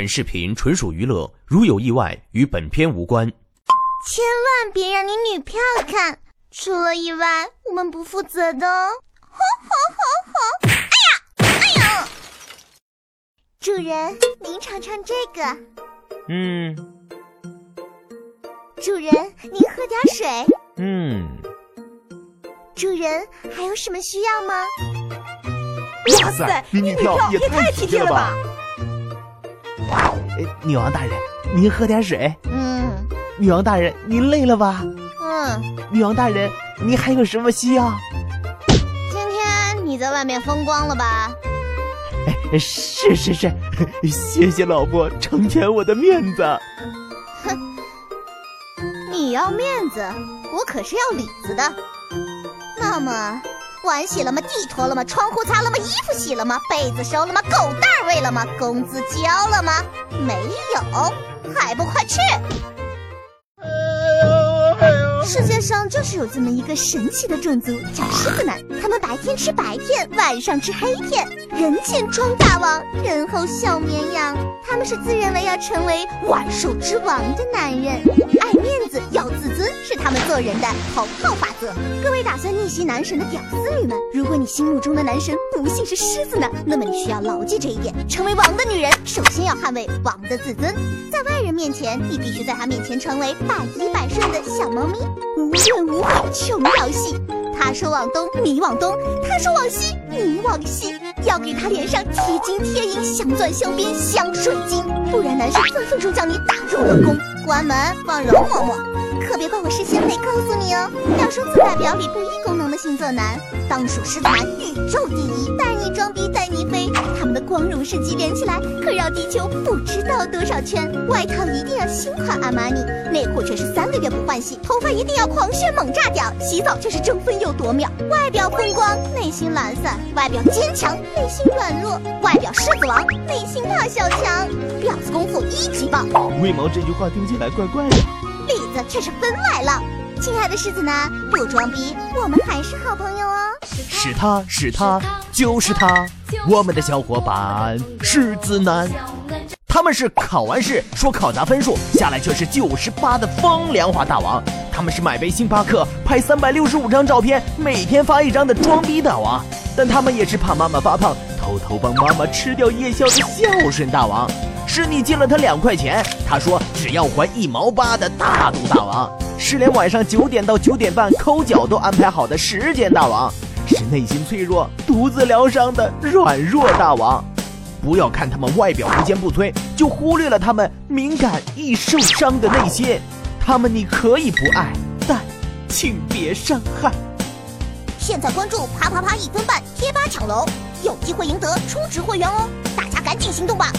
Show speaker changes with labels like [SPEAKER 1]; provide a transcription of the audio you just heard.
[SPEAKER 1] 本视频纯属娱乐，如有意外，与本片无关。
[SPEAKER 2] 千万别让你女票看，出了意外，我们不负责的。吼吼吼吼！哎呀，哎呦！主人，您尝尝这个。
[SPEAKER 1] 嗯
[SPEAKER 2] 主人，您喝点水。
[SPEAKER 1] 嗯，
[SPEAKER 2] 主人，还有什么需要吗？
[SPEAKER 3] 哇塞，你女票也太体贴了吧！
[SPEAKER 4] 哎，女王大人，您喝点水。
[SPEAKER 2] 嗯
[SPEAKER 4] 女王大人，您累了吧？
[SPEAKER 2] 嗯，
[SPEAKER 4] 女王大人，您还有什么需要？
[SPEAKER 2] 今天你在外面风光了吧？
[SPEAKER 4] 哎，是是是，谢谢老婆成全我的面子。
[SPEAKER 2] 哼你要面子，我可是要里子的。那么，碗洗了吗？地拖了吗？窗户擦了吗？衣服洗了吗？被子收了吗？狗蛋儿喂了吗？工资交了吗？没有，还不快去！世界上就是有这么一个神奇的种族，叫狮子男。他们白天吃白片，晚上吃黑片，人前装大王，人后小绵羊。他们是自认为要成为万兽之王的男人，爱面子，人的头号法则。各位打算逆袭男神的屌丝女们，如果你心目中的男神不幸是狮子男，那么你需要牢记这一点：成为王的女人，首先要捍卫王的自尊。在外人面前，你必须在他面前成为百依百顺的小猫咪，无怨无悔，穷摇戏。他说往东，你往东；他说往西，你往西。要给他脸上贴金贴银，镶钻镶边镶水晶，不然男生分分钟将你打入冷宫。关门放容嬷嬷，可别怪我事先没告诉你哦。要说自带表里不一功能的星座男，当属狮子男，宇宙第一。带你装逼带你飞，他们的光荣事迹连起来可绕地球不知道多少圈。外套一定要新款阿玛尼，内裤却是三个月不换洗，头发一定要狂炫猛炸掉，洗澡却是争分又夺秒。外表风光，内心懒散；外表坚强，内心软弱；外表狮子王，内心怕小强。婊子功夫一级棒，
[SPEAKER 4] 为毛这句话听起来怪怪的？
[SPEAKER 2] 里子却是分来了。亲爱的狮子男，不装逼，我们还是好朋友哦。
[SPEAKER 1] 是他是他就是他，我们的小伙伴狮子男。他们是考完试说考砸分数，下来却是九十八的风凉话大王。他们是买杯星巴克拍三百六十五张照片，每天发一张的装逼大王。但他们也是怕妈妈发胖，偷偷帮妈妈吃掉夜宵的孝顺大王。是你借了他两块钱，他说只要还一毛八的大度大王。是连晚上九点到九点半抠脚都安排好的时间大王。是内心脆弱、独自疗伤的软弱大王。不要看他们外表无坚不摧，就忽略了他们敏感易受伤的内心。他们你可以不爱，但请别伤害。
[SPEAKER 2] 现在关注啪啪啪一分半贴吧抢楼，有机会赢得充值会员哦！大家赶紧行动吧！